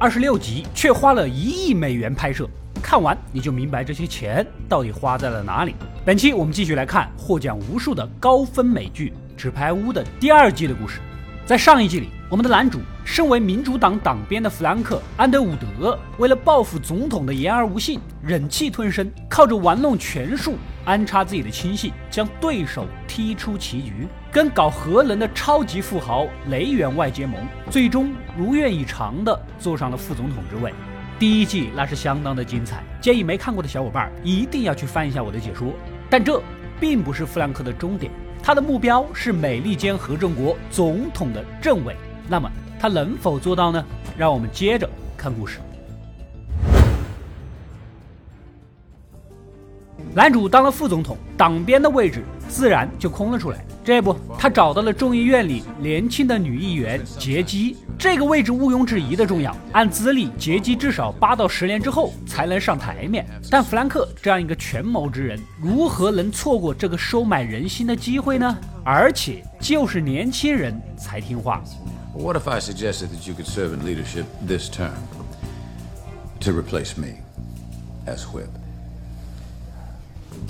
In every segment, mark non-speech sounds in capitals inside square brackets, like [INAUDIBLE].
二十六集，却花了一亿美元拍摄。看完你就明白这些钱到底花在了哪里。本期我们继续来看获奖无数的高分美剧《纸牌屋》的第二季的故事。在上一季里，我们的男主身为民主党党鞭的弗兰克·安德伍德，为了报复总统的言而无信，忍气吞声，靠着玩弄权术安插自己的亲信，将对手踢出棋局，跟搞核能的超级富豪雷员外结盟，最终如愿以偿地坐上了副总统之位。第一季那是相当的精彩，建议没看过的小伙伴一定要去翻一下我的解说。但这并不是弗兰克的终点。他的目标是美利坚合众国总统的政委，那么他能否做到呢？让我们接着看故事。男主当了副总统，党鞭的位置自然就空了出来。这不，他找到了众议院里年轻的女议员杰基。这个位置毋庸置疑的重要，按资历，杰基至少八到十年之后才能上台面。但弗兰克这样一个权谋之人，如何能错过这个收买人心的机会呢？而且就是年轻人才听话。What if I suggested that you could serve in leadership this term to replace me as whip?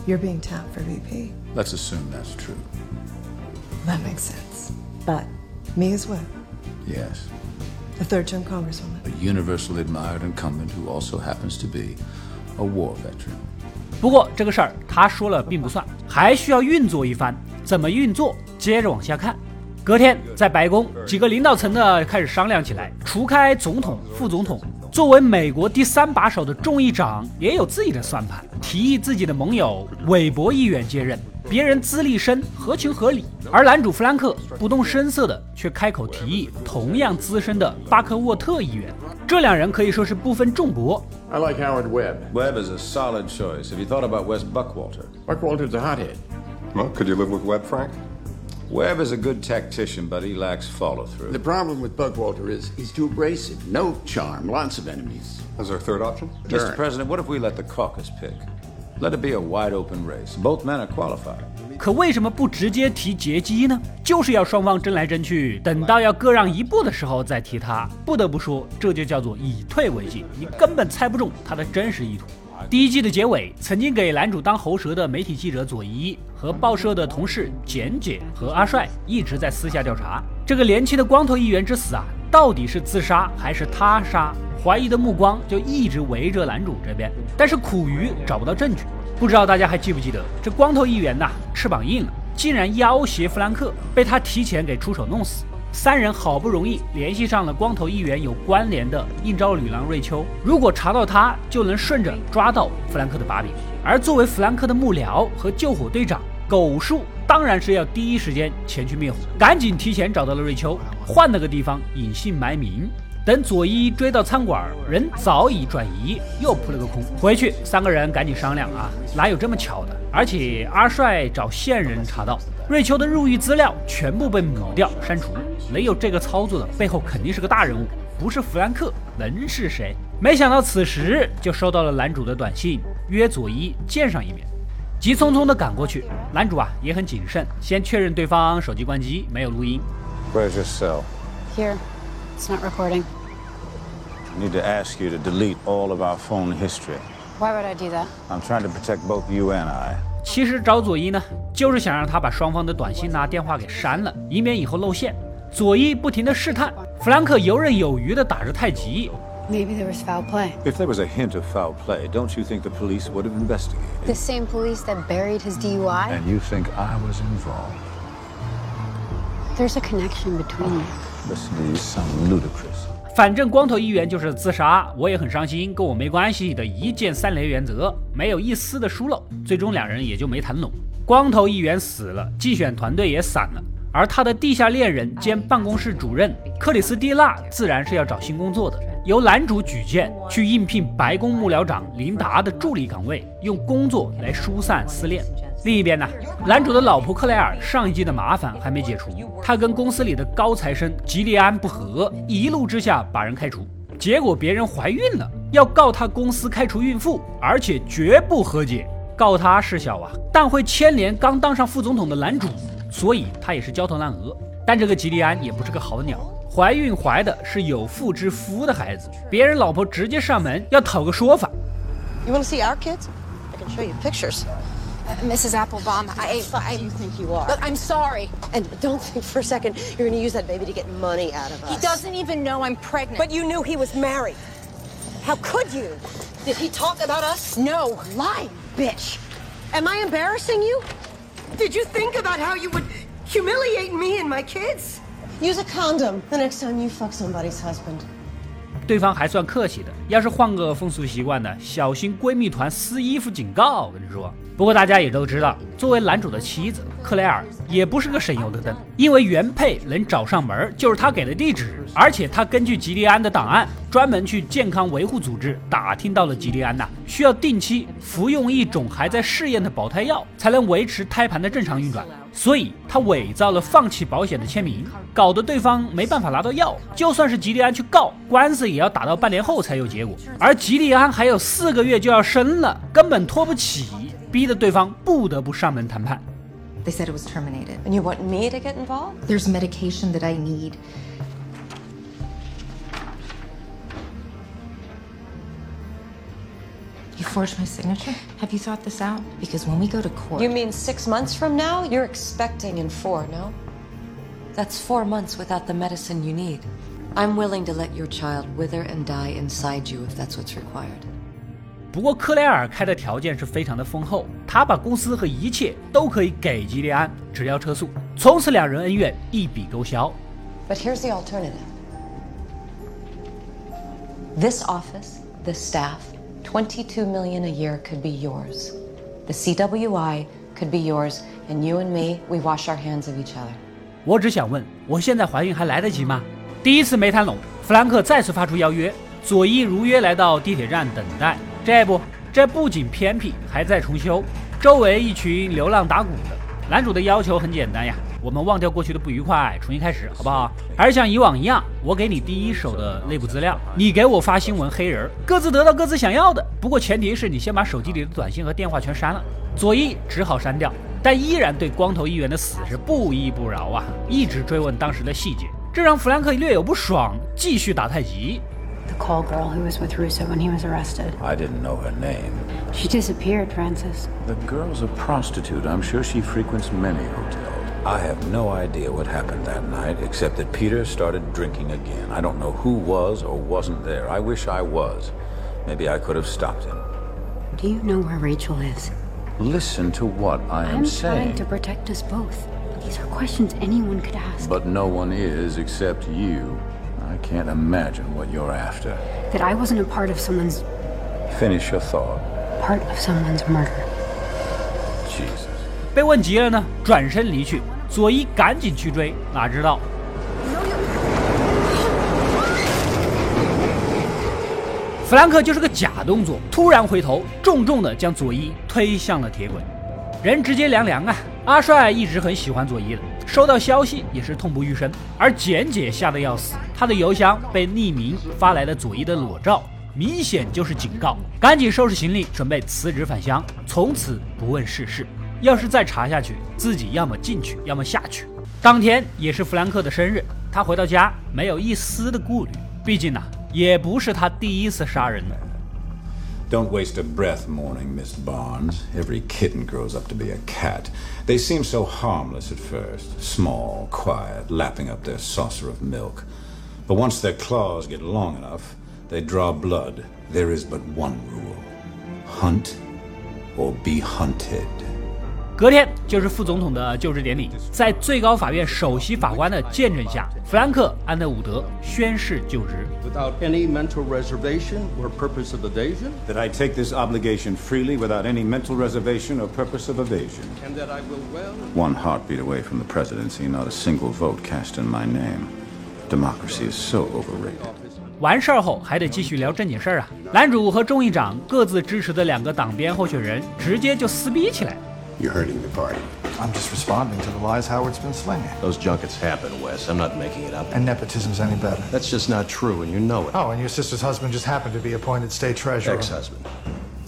You're being tapped for VP. Let's assume that's true. That makes sense. But me as well. Yes. A third term congresswoman. A universally admired incumbent who also happens to be a war veteran. 不过这个事儿他说了并不算，还需要运作一番。怎么运作？接着往下看。隔天在白宫，几个领导层呢开始商量起来。除开总统、副总统，作为美国第三把手的众议长也有自己的算盘，提议自己的盟友韦伯议员接任。别人资历深，合情合理，而男主弗兰克不动声色的却开口提议同样资深的巴克沃特议员。这两人可以说是不分众伯。I like Howard Webb. Webb is a solid choice. Have you thought about Wes Buckwalter? Buckwalter's a hothead. Well, could you live with Webb, Frank? Webb is a good tactician, but he lacks follow through. The problem with Buckwalter is he's too abrasive. No charm, lots of enemies. Is there a third option? Mr. President, what if we let the caucus pick? Let it be a wide open race. Both men are qualified. 可为什么不直接提劫机呢？就是要双方争来争去，等到要各让一步的时候再提他。不得不说，这就叫做以退为进，你根本猜不中他的真实意图。第一季的结尾，曾经给男主当喉舌的媒体记者佐伊和报社的同事简姐和阿帅一直在私下调查这个年轻的光头议员之死啊，到底是自杀还是他杀？怀疑的目光就一直围着男主这边，但是苦于找不到证据。不知道大家还记不记得，这光头议员呐，翅膀硬了，竟然要挟弗兰克，被他提前给出手弄死。三人好不容易联系上了光头议员有关联的应招女郎瑞秋，如果查到他，就能顺着抓到弗兰克的把柄。而作为弗兰克的幕僚和救火队长，狗叔当然是要第一时间前去灭火，赶紧提前找到了瑞秋，换了个地方隐姓埋名。等佐伊追到餐馆，人早已转移，又扑了个空。回去，三个人赶紧商量啊，哪有这么巧的？而且阿帅找线人查到瑞秋的入狱资料全部被抹掉删除，能有这个操作的背后肯定是个大人物，不是弗兰克能是谁？没想到此时就收到了男主的短信，约佐伊见上一面。急匆匆的赶过去，男主啊也很谨慎，先确认对方手机关机，没有录音。Where's your cell? Here. It's not recording. I need to ask you to delete all of our phone history. Why would I do that? I'm trying to protect both you and I. 其实找佐伊呢，就是想让他把双方的短信呐、电话给删了，以免以后露馅。佐伊不停的试探，弗兰克游刃有余的打着太极。Maybe there was foul play. If there was a hint of foul play, don't you think the police would have investigated? The same police that buried his DUI? And you think I was involved? There's a connection between you. Listen, these sound ludicrous. 反正光头议员就是自杀，我也很伤心，跟我没关系的一键三连原则，没有一丝的疏漏，最终两人也就没谈拢。光头议员死了，竞选团队也散了，而他的地下恋人兼办公室主任克里斯蒂娜自然是要找新工作的，由男主举荐去应聘白宫幕僚长琳达的助理岗位，用工作来疏散思念。另一边呢，男主的老婆克莱尔上一季的麻烦还没解除，他跟公司里的高材生吉利安不和，一怒之下把人开除。结果别人怀孕了，要告他公司开除孕妇，而且绝不和解。告他是小啊，但会牵连刚当上副总统的男主，所以他也是焦头烂额。但这个吉利安也不是个好鸟，怀孕怀的是有妇之夫的孩子，别人老婆直接上门要讨个说法。You want to see our kids? I can show you pictures. Mrs. Applebaum, I, Fuck I, do you think you are? look, I'm sorry. And don't think for a second you're going to use that baby to get money out of us. He doesn't even know I'm pregnant. But you knew he was married. How could you? Did he talk about us? no, Lying bitch. Am I embarrassing you? Did you think about how you would humiliate me and my kids? Use a condom the next time you fuck somebody's husband. 对方还算客气的，要是换个风俗习惯呢，小心闺蜜团撕衣服警告。我跟你说， 不过大家也都知道，作为男主的妻子，克莱尔也不是个省油的灯，因为原配能找上门就是他给的地址，而且他根据吉利安的档案，专门去健康维护组织打听到了吉利安呐需要定期服用一种还在试验的保胎药，才能维持胎盘的正常运转。所以他伪造了放弃保险的签名，搞得对方没办法拿到药。就算是吉利安去告，官司也要打到半年后才有结果。而吉利安还有四个月就要生了，根本拖不起，逼得对方不得不上门谈判。 They said it was terminated. And you want me to get involved? There's medication that I need. You forged my signature? Have you thought this out? Because when we go to court. You mean six months from now? You're expecting in four, no? That's four months without the medicine you need. I'm willing to let your child wither and die inside you if that's what's required. 不过克莱尔开的条件是非常的丰厚，他把公司和一切都可以给吉利安，只要车速。从此两人恩怨一笔勾销。But here's the alternative this office, this staff, 22 million a year could be yours. The CWI could be yours, and you and me, we wash our hands of each other. 我只想问，我现在怀孕还来得及吗？第一次没谈拢，弗兰克再次发出邀约，佐伊如约来到地铁站等待。这不，这不仅偏僻，还在重修，周围一群流浪打鼓的。男主的要求很简单呀，我们忘掉过去的不愉快，重新开始，好不好？还是像以往一样，我给你第一手的内部资料，你给我发新闻黑人，各自得到各自想要的。不过前提是你先把手机里的短信和电话全删了。佐伊只好删掉，但依然对光头议员的死是不依不饶啊，一直追问当时的细节，这让弗兰克略有不爽，继续打太极。Call girl who was with Russo when he was arrested. I didn't know her name. She disappeared, Francis. The girl's a prostitute. I'm sure she frequents many hotels. I have no idea what happened that night, except that Peter started drinking again. I don't know who was or wasn't there. I wish I was. Maybe I could have stopped him. Do you know where Rachel is? Listen to what I am I'm saying. trying to protect us both. These are questions anyone could ask. But no one is except you. I can't imagine what you're after. that I wasn't a part of someone's Finish your thought. part of someone's murder. Jesus. 被问急了呢，转身离去。佐伊赶紧去追，哪知道弗兰克就是个假动作，突然回头，重重的将佐伊推向了铁轨，人直接凉凉啊！阿帅一直很喜欢佐伊的，收到消息也是痛不欲生，而简姐吓得要死，她的邮箱被匿名发来了佐伊的裸照，明显就是警告，赶紧收拾行李，准备辞职返乡，从此不问世事。要是再查下去，自己要么进去，要么下去。当天也是弗兰克的生日，他回到家没有一丝的顾虑，毕竟呢、也不是他第一次杀人了。Don't waste a breath mourning Miss Barnes. Every kitten grows up to be a cat. They seem so harmless at first small, quiet, lapping up their saucer of milk. But once their claws get long enough, they draw blood. There is but one rule hunt or be hunted. 隔天就是副总统的就职典礼，在最高法院首席法官的见证下，弗兰克·安德伍德宣誓就职。Without any mental reservation or purpose of evasion, That I take this obligation freely without any mental reservation or purpose of evasion. and that I will well One heartbeat away from the presidency, not a single vote cast in my name. Democracy is so overrated. 完事儿后还得继续聊正经事儿啊！男主和众议长各自支持的两个党鞭候选人直接就撕逼起来。You're hurting the party. I'm just responding to the lies Howard's been slinging. Those junkets happen, Wes. I'm not making it up. And nepotism's any better. That's just not true, and you know it. Oh, and your sister's husband just happened to be appointed state treasurer. Ex-husband.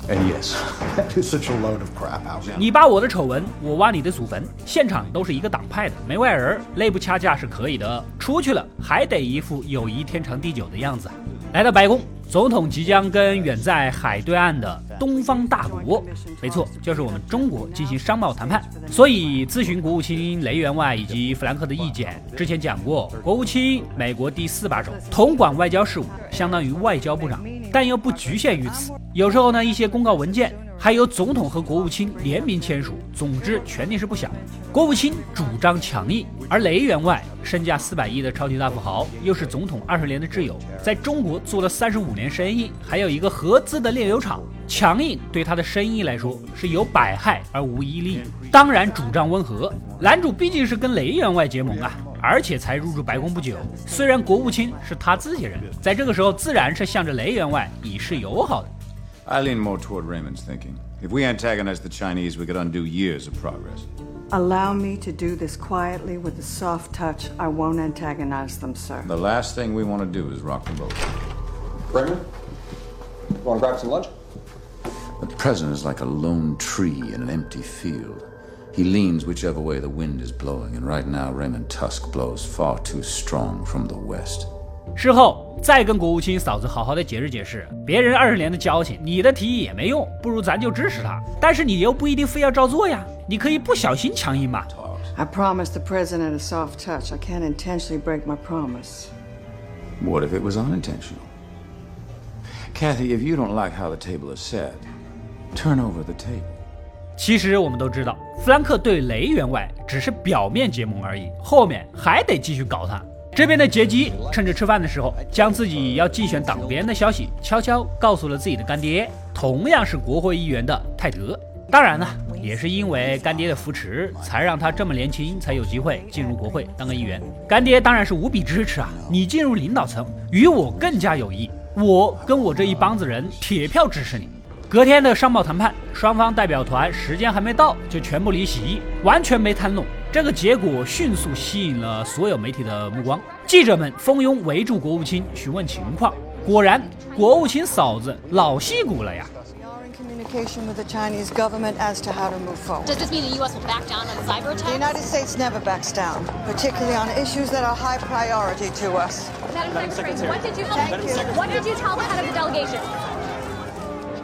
And yes, [LAUGHS] That is such a load of crap, Al. [LAUGHS] 你扒我的丑闻，我挖你的祖坟，现场都是一个党派的，没外人，内部掐架是可以的，出去了还得一副友谊天长地久的样子。来到白宫， 总统即将跟远在海对岸的东方大国，没错，就是我们中国进行商贸谈判。所以咨询国务卿雷员外以及弗兰克的意见。之前讲过，国务卿美国第四把手，统管外交事务，相当于外交部长，但又不局限于此。有时候呢，一些公告文件。还有总统和国务卿联名签署，总之权力是不小。国务卿主张强硬，而雷员外身价四百亿的超级大富豪，又是总统二十年的挚友，在中国做了三十五年生意，还有一个合资的炼油厂。强硬对他的生意来说是有百害而无一利，当然主张温和。男主毕竟是跟雷员外结盟啊，而且才入驻白宫不久。虽然国务卿是他自己人，在这个时候自然是向着雷员外以示友好的。I lean more toward Raymond's thinking. If we antagonize the Chinese, we could undo years of progress. Allow me to do this quietly with a soft touch. I won't antagonize them, sir. The last thing we want to do is rock the boat. Raymond? you Want to grab some lunch? The president is like a lone tree in an empty field. He leans whichever way the wind is blowing, and right now Raymond Tusk blows far too strong from the west. 事后再跟国务卿嫂子好好的解释解释，别人二十年的交情，你的提议也没用，不如咱就支持他。但是你又不一定非要照做呀，你可以不小心强硬嘛。I promised the president a soft touch. I can't intentionally break my promise. What if it was unintentional? Kathy, if you don't like how the table is set, turn over the table. 其实我们都知道，弗兰克对雷员外只是表面结盟而已，后面还得继续搞他。这边的杰基趁着吃饭的时候，将自己要竞选党鞭的消息悄悄告诉了自己的干爹，同样是国会议员的泰德。当然呢，也是因为干爹的扶持，才让他这么年轻才有机会进入国会当个议员。干爹当然是无比支持啊！你进入领导层，与我更加有益。我跟我这一帮子人铁票支持你。隔天的商贸谈判，双方代表团时间还没到就全部离席，完全没谈拢。这个结果迅速吸引了所有媒体的目光，记者们蜂拥围住国务卿询问情况。果然，国务卿嫂子老戏骨了呀。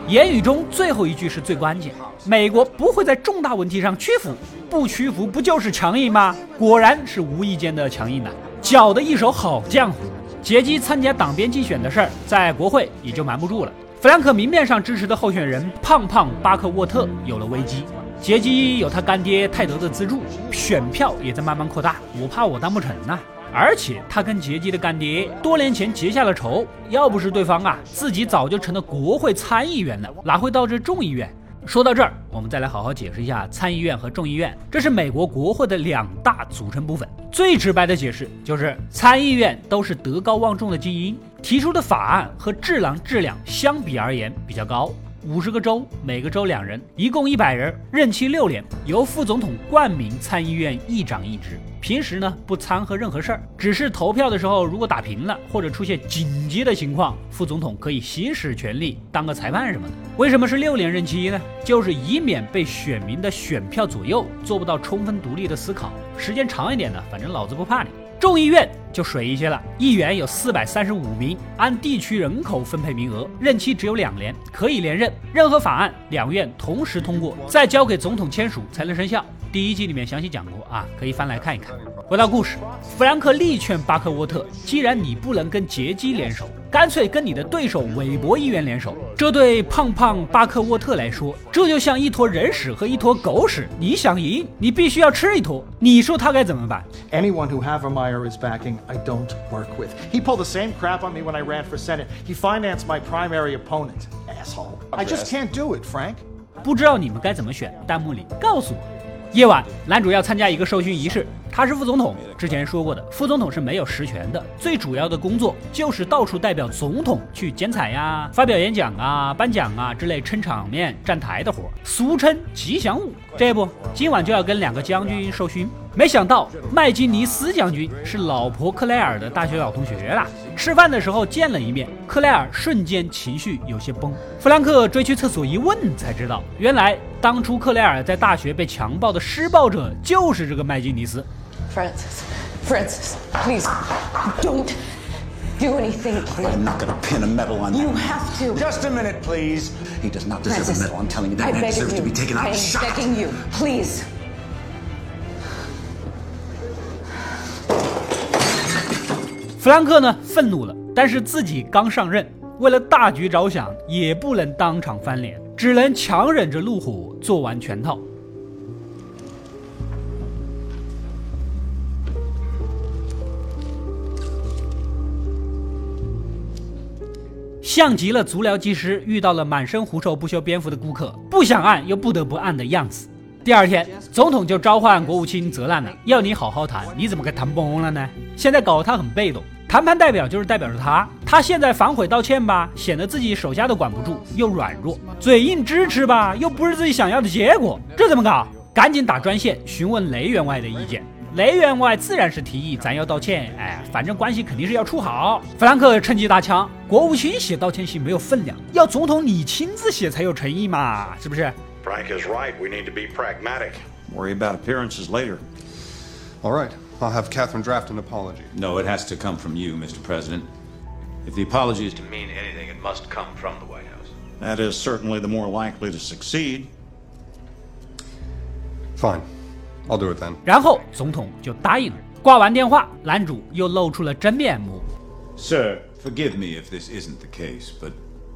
言语中最后一句是最关键。美国不会在重大问题上屈服，不屈服不就是强硬吗？果然是无意间的强硬呐，搅得一手好浆糊。杰基参加党鞭竞选的事儿，在国会也就瞒不住了。弗兰克明面上支持的候选人胖胖巴克沃特有了危机。杰基有他干爹泰德的资助，选票也在慢慢扩大。我怕我当不成呐。而且他跟杰基的干爹多年前结下了仇，要不是对方啊，自己早就成了国会参议员了，哪会到这众议院？说到这儿，我们再来好好解释一下参议院和众议院，这是美国国会的两大组成部分。最直白的解释就是，参议院都是德高望重的精英，提出的法案和智囊质量相比而言比较高。五十个州，每个州两人，一共一百人，任期六年，由副总统冠名参议院议长一职。平时呢不掺和任何事儿，只是投票的时候如果打平了或者出现紧急的情况，副总统可以行使权力当个裁判什么的。为什么是六年任期呢？就是以免被选民的选票左右，做不到充分独立的思考。时间长一点呢，反正老子不怕你。众议院就水一些了，议员有四百三十五名，按地区人口分配名额，任期只有两年，可以连任。任何法案两院同时通过，再交给总统签署才能生效。第一季里面详细讲过啊，可以翻来看一看。回到故事，弗兰克力劝巴克沃特，既然你不能跟杰基联手。干脆跟你的对手韦伯议员联手，这对胖胖巴克沃特来说，这就像一坨人屎和一坨狗屎。你想赢，你必须要吃一坨。你说他该怎么办？Anyone who Havermeyer is backing, I don't work with. He pulled the same crap on me when I ran for Senate. He financed my primary opponent, asshole. I just can't do it, Frank. 不知道你们该怎么选？弹幕里告诉我。夜晚，男主要参加一个授勋仪式。他是副总统，之前说过的，副总统是没有实权的，最主要的工作就是到处代表总统去剪彩呀、发表演讲啊、颁奖啊之类撑场面、站台的活，俗称吉祥物。这不，今晚就要跟两个将军授勋。没想到麦金尼斯将军是老婆克莱尔的大学老同学啦。吃饭的时候见了一面，克莱尔瞬间情绪有些崩。弗兰克追去厕所一问，才知道原来当初克莱尔在大学被强暴的施暴者就是这个麦金尼斯。Francis, Francis, please don't do anything. I'm not gonna pin a medal on You that. have to. Just a minute, please. He does not deserve Francis, a medal. I'm telling you that I man beg of deserves you. to be taken I out am and shot. begging you, please. 弗兰克呢，愤怒了，但是自己刚上任，为了大局着想，也不能当场翻脸，只能强忍着怒火做完全套。 像极了足疗技师遇到了满身狐臭不修边幅的顾客，不想按又不得不按的样子。第二天，总统就召唤国务卿泽兰了，要你好好谈，你怎么给谈崩了呢？现在搞得他很被动，谈判代表就是代表着他，他现在反悔道歉吧，显得自己手下都管不住，又软弱；嘴硬支持吧，又不是自己想要的结果，这怎么搞？赶紧打专线询问雷员外的意见。雷员外自然是提议咱要道歉，哎，反正关系肯定是要处好。弗兰克趁机搭腔，国务卿写道歉信没有分量，要总统你亲自写才有诚意嘛，是不是？Frank is right. We need to be pragmatic. Worry about appearances later. All right. I'll have Catherine draft an apology. No, it has to come from you, Mr. President. If the apology is to To mean anything, it must come from the White House. That is certainly the more likely to succeed. Fine. I'll do it then. 然后总统就答应了。挂完电话，男主又露出了真面目。 Sir, forgive me if this isn't the case, but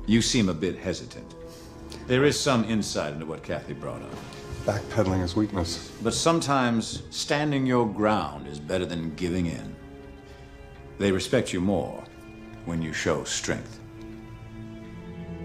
you seem a bit hesitant. There is some insight into what Kathy brought up. Backpedaling is weakness. But sometimes standing your ground is better than giving in. They respect you more when you show strength.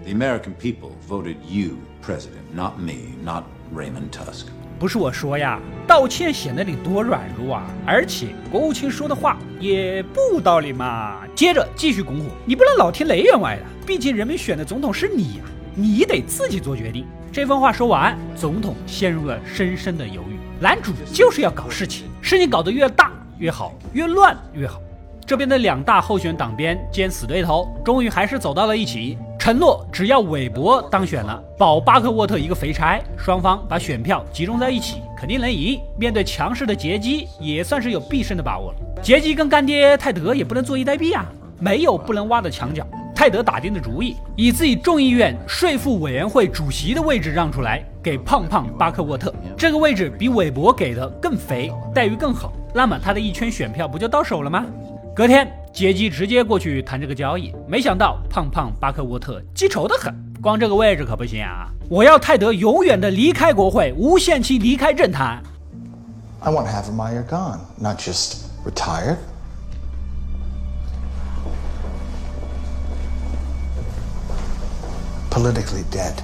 The American people voted you president, not me, not Raymond Tusk. 不是我说呀，道歉显得你多软弱啊！而且国务卿说的话也不无道理嘛。接着继续拱火，你不能老听雷员外的，毕竟人民选的总统是你呀、你得自己做决定。这番话说完，总统陷入了深深的犹豫。男主就是要搞事情，事情搞得越大越好，越乱越好。这边的两大候选党鞭兼死对头，终于还是走到了一起，承诺只要韦伯当选了，保巴克沃特一个肥差。双方把选票集中在一起，肯定能赢。面对强势的杰基，也算是有必胜的把握了。杰基跟干爹泰德也不能坐以待毙啊，没有不能挖的墙角。泰德打定的主意，以自己众议院税负委员会主席的位置让出来，给胖胖巴克沃特。这个位置比韦伯给的更肥，待遇更好。那么他的一圈选票不就到手了吗？隔天，杰基直接过去谈这个交易，没想到胖胖巴克沃特记仇的很，光这个位置可不行啊！我要泰德永远的离开国会，无限期离开政坛。I want half of my year gone, not just retired. Politically dead.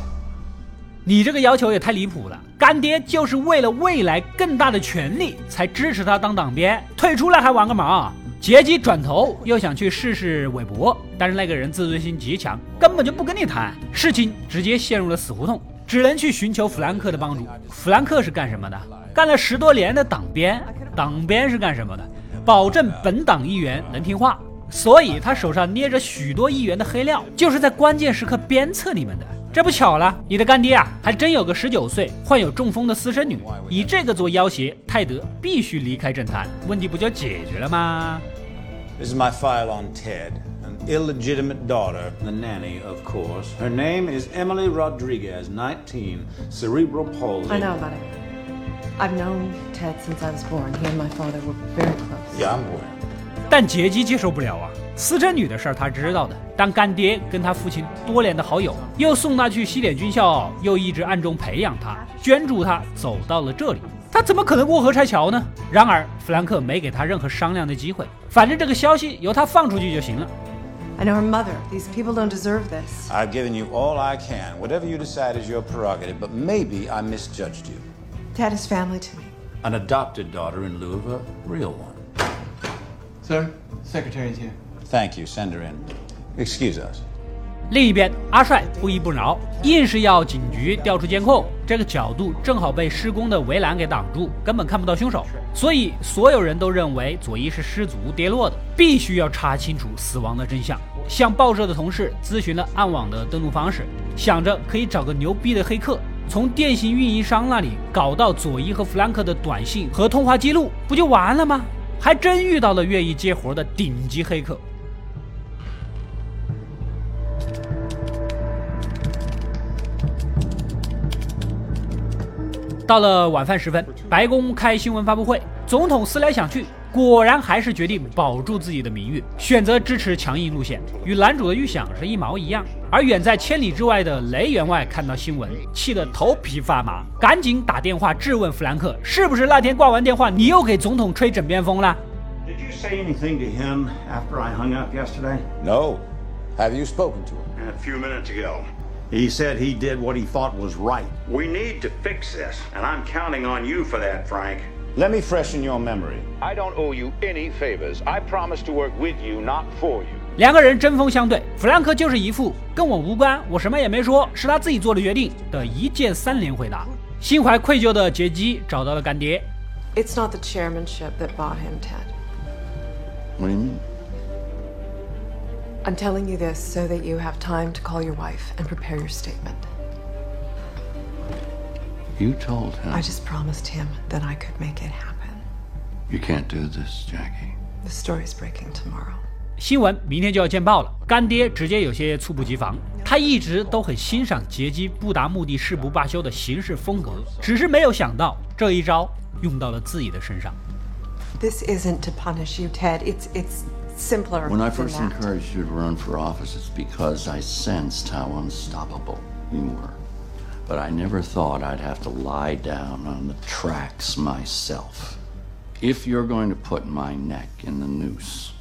你这个要求也太离谱了！干爹就是为了未来更大的权利才支持他当党鞭，退出来还玩个毛？杰基转头又想去试试韦伯，但是那个人自尊心极强，根本就不跟你谈，事情直接陷入了死胡同，只能去寻求弗兰克的帮助。弗兰克是干什么的？干了十多年的党鞭，党鞭是干什么的？保证本党议员能听话，所以他手上捏着许多议员的黑料，就是在关键时刻鞭策你们的。这不巧了，你的干爹啊，还真有个十九岁患有中风的私生女，以这个做要挟，泰德必须离开政坛，问题不就解决了吗？This is my file on Ted, an illegitimate daughter, the nanny, of course. Her name is Emily Rodriguez, nineteen, cerebral palsy. I know about it. I've known Ted since I was born. He and my father were very close. Yeah, I'm aware. 但杰基接受不了啊，私生女的事儿他知道的，当干爹跟他父亲多年的好友，又送他去西点军校，又一直暗中培养他，捐助他走到了这里，他怎么可能过河拆桥呢？然而弗兰克没给他任何商量的机会，反正这个消息由他放出去就行了。I know her mother. These people don't deserve this. I've given you all I can. Whatever you decide is your prerogative, but maybe I misjudged you. Tad is family to me. an adopted daughter in lieu of a real one. Sir, secretary is here. Thank you. Send her in. Excuse us. 另一边，阿帅不依不饶，硬是要警局调出监控。这个角度正好被施工的围栏给挡住，根本看不到凶手。所以所有人都认为佐伊是失足跌落的，必须要查清楚死亡的真相。向报社的同事咨询了暗网的登录方式，想着可以找个牛逼的黑客，从电信运营商那里搞到佐伊和弗兰克的短信和通话记录，不就完了吗？还真遇到了愿意接活的顶级黑客。到了晚饭时分，白宫开新闻发布会，总统思来想去，果然还是决定保住自己的名誉，选择支持强硬路线，与男主的预想是一毛一样。而远在千里之外的雷员外看到新闻，气得头皮发麻，赶紧打电话质问弗兰克，是不是那天挂完电话，你又给总统吹枕边风了？Did you say anything to him after I hung up yesterday? No. Have you spoken to him? A few minutes ago. He said he did what he thought was right. We need to fix this, and I'm counting on you for that, Frank. Let me freshen your memory. I don't owe you any favors. I promise to work with you, not for you. 两个人针锋相对，弗兰克就是一副跟我无关，我什么也没说，是他自己做的决定的一键三连回答。心怀愧疚的杰基找到了干爹。It's not the chairmanship that bought him, Ted. What do you mean? I'm telling you this so that you have time to call your wife and prepare your statement. You told him. I just promised him that I could make it happen. You can't do this, Jackie. The story's breaking tomorrow. 新闻明天就要见报了，干爹直接有些猝不及防。他一直都很欣赏杰基不达目的誓不罢休的行事风格，只是没有想到这一招用到了自己的身上。This isn't to punish you, Ted. It's it's simpler. When I first encouraged you to run for office, it's because I sensed how unstoppable you were. But I never thought I'd have to lie down on the tracks myself. If you're going to put my neck in the noose,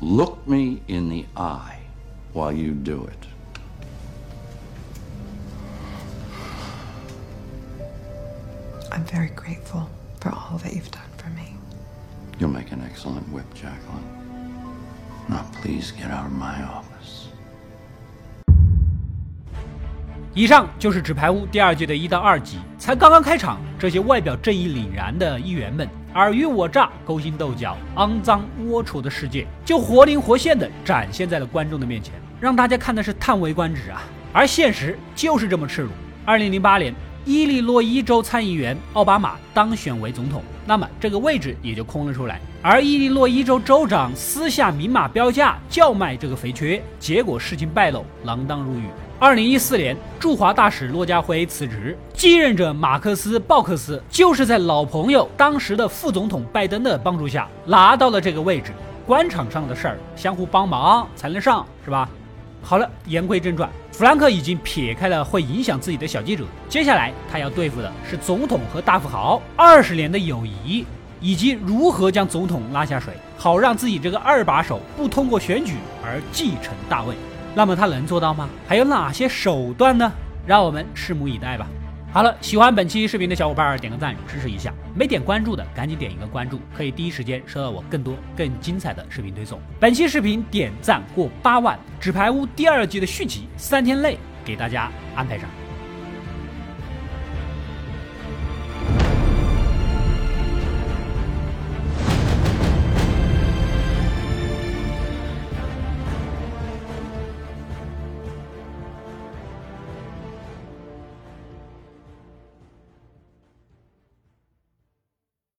look me in the eye while you do it. I'm very grateful for all that you've done for me. You'll make an excellent whip, Jacqueline. Now, please get out of my office. 以上就是《纸牌屋》第二季的一到二集，才刚刚开场，这些外表正义凛然的议员们，尔虞我诈、勾心斗角、肮脏龌龊的世界，就活灵活现的展现在了观众的面前，让大家看的是叹为观止啊！而现实就是这么赤裸。二零零八年。伊利诺伊州参议员奥巴马当选为总统，那么这个位置也就空了出来。而伊利诺伊州州长私下明码标价叫卖这个肥缺，结果事情败露，锒铛入狱。二零一四年，驻华大使骆家辉辞职，继任者马克思·鲍克斯就是在老朋友当时的副总统拜登的帮助下拿到了这个位置。官场上的事儿，相互帮忙才能上，是吧？好了，言归正传，弗兰克已经撇开了会影响自己的小记者，接下来他要对付的是总统和大富豪二十年的友谊，以及如何将总统拉下水，好让自己这个二把手不通过选举而继承大位。那么他能做到吗？还有哪些手段呢？让我们拭目以待吧。好了，喜欢本期视频的小伙伴点个赞支持一下，没点关注的赶紧点一个关注，可以第一时间收到我更多更精彩的视频推送。本期视频点赞过八万，《纸牌屋》第二季的续集三天内给大家安排上。